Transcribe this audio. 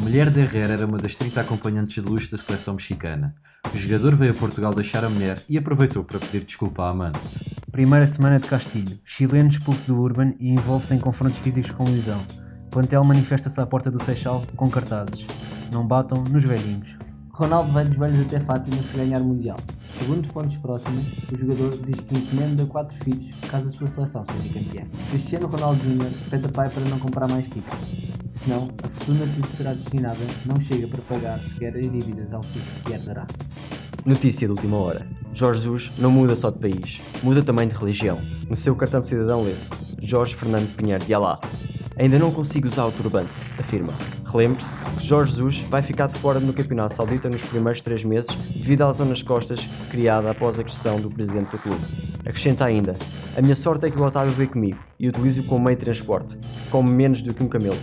Mulher de Herrera era uma das 30 acompanhantes de luxo da seleção mexicana. O jogador veio a Portugal deixar a mulher e aproveitou para pedir desculpa à amante. Primeira semana de Castilho. Chileno expulso do Urban e envolve-se em confrontos físicos com lesão. Plantel manifesta-se à porta do Seixal com cartazes. Não batam nos velhinhos. Ronaldo vai dos velhos até Fátima se ganhar o Mundial. Segundo fontes próximas, o jogador diz que encomenda quatro filhos caso a sua seleção seja campeã. Cristiano Ronaldo Jr. pede a pai para não comprar mais FIFA. Senão, a fortuna que lhe será destinada não chega para pagar sequer as dívidas ao fisco que herdará. Notícia de última hora. Jorge Jesus não muda só de país, muda também de religião. No seu cartão de cidadão lê-se Jorge Fernando Pinheiro de Alá. Ainda não consigo usar o turbante, afirma. Relembre-se que Jorge Jesus vai ficar de fora no Campeonato Saudita nos primeiros três meses devido à lesão nas costas criada após a agressão do presidente do clube. Acrescenta ainda: A minha sorte é que o Otávio veio comigo e utilizo-o como meio de transporte, como menos do que um camelo.